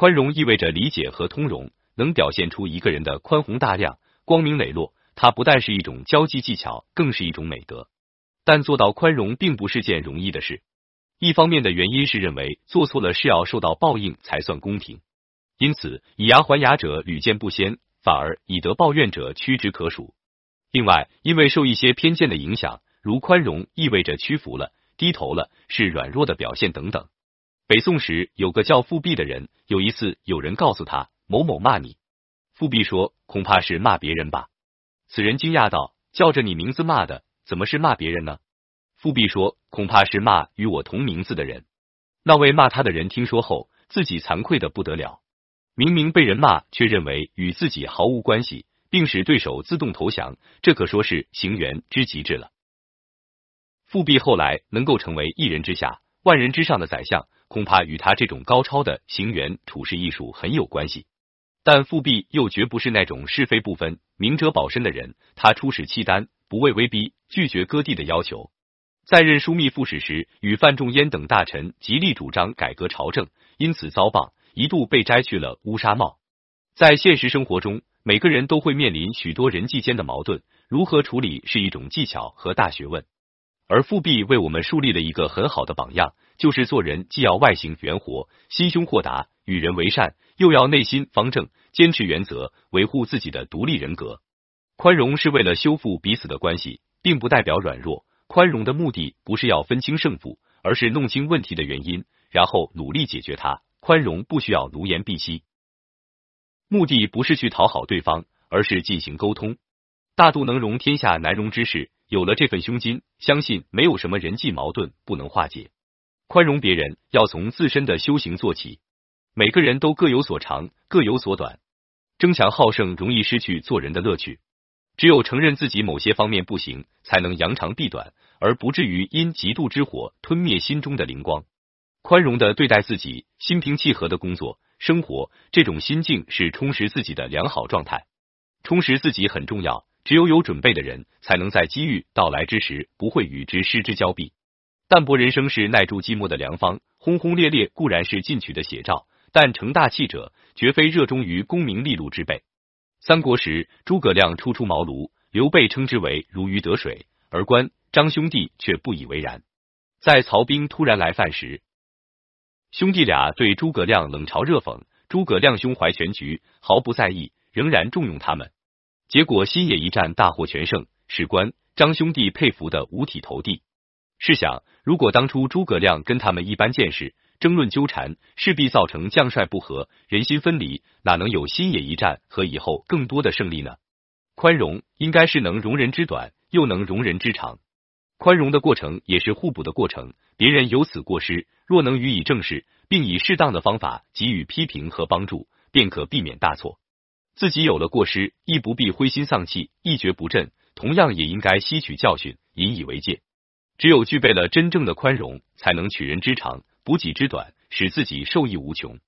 宽容意味着理解和通融，能表现出一个人的宽宏大量、光明磊落。它不但是一种交际技巧，更是一种美德。但做到宽容并不是件容易的事。一方面的原因是认为做错了事要受到报应才算公平，因此以牙还牙者屡见不鲜，反而以德报怨者屈指可数。另外，因为受一些偏见的影响，如宽容意味着屈服了、低头了，是软弱的表现等等。北宋时有个叫富弼的人，有一次有人告诉他某某骂你，富弼说恐怕是骂别人吧。此人惊讶道：“叫着你名字骂的，怎么是骂别人呢？”富弼说：“恐怕是骂与我同名字的人。”那位骂他的人听说后，自己惭愧的不得了。明明被人骂，却认为与自己毫无关系，并使对手自动投降，这可说是行员之极致了。富弼后来能够成为一人之下、万人之上的宰相，恐怕与他这种高超的行员处事艺术很有关系。但富弼又绝不是那种是非不分、明哲保身的人。他出使契丹，不畏威逼，拒绝割地的要求。在任枢密副使时，与范仲淹等大臣极力主张改革朝政，因此遭谤，一度被摘去了乌纱帽。在现实生活中，每个人都会面临许多人际间的矛盾，如何处理是一种技巧和大学问。而富弼为我们树立了一个很好的榜样，就是做人既要外形圆活，心胸豁达，与人为善。又要内心方正，坚持原则，维护自己的独立人格。宽容是为了修复彼此的关系，并不代表软弱。宽容的目的不是要分清胜负，而是弄清问题的原因，然后努力解决它。宽容不需要奴颜婢膝，目的不是去讨好对方，而是进行沟通。大度能容天下难容之事，有了这份胸襟，相信没有什么人际矛盾不能化解。宽容别人，要从自身的修行做起。每个人都各有所长，各有所短，争强好胜容易失去做人的乐趣。只有承认自己某些方面不行，才能扬长避短，而不至于因嫉妒之火吞灭心中的灵光。宽容的对待自己，心平气和的工作生活，这种心境是充实自己的良好状态。充实自己很重要，只有有准备的人，才能在机遇到来之时不会与之失之交臂。淡泊人生是耐住寂寞的良方，轰轰烈烈固然是进取的写照。但成大器者，绝非热衷于功名利禄之辈。三国时，诸葛亮初出茅庐，刘备称之为如鱼得水，而关张兄弟却不以为然。在曹兵突然来犯时，兄弟俩对诸葛亮冷嘲热讽，诸葛亮胸怀全局，毫不在意，仍然重用他们。结果新野一战大获全胜，史官张兄弟佩服的五体投地。试想，如果当初诸葛亮跟他们一般见识，争论纠缠，势必造成将帅不和，人心分离，哪能有新野一战和以后更多的胜利呢？宽容应该是能容人之短，又能容人之长。宽容的过程也是互补的过程。别人有此过失，若能予以正视，并以适当的方法给予批评和帮助，便可避免大错。自己有了过失，亦不必灰心丧气，一蹶不振。同样也应该吸取教训，引以为戒。只有具备了真正的宽容，才能取人之长。补己之短，使自己受益无穷。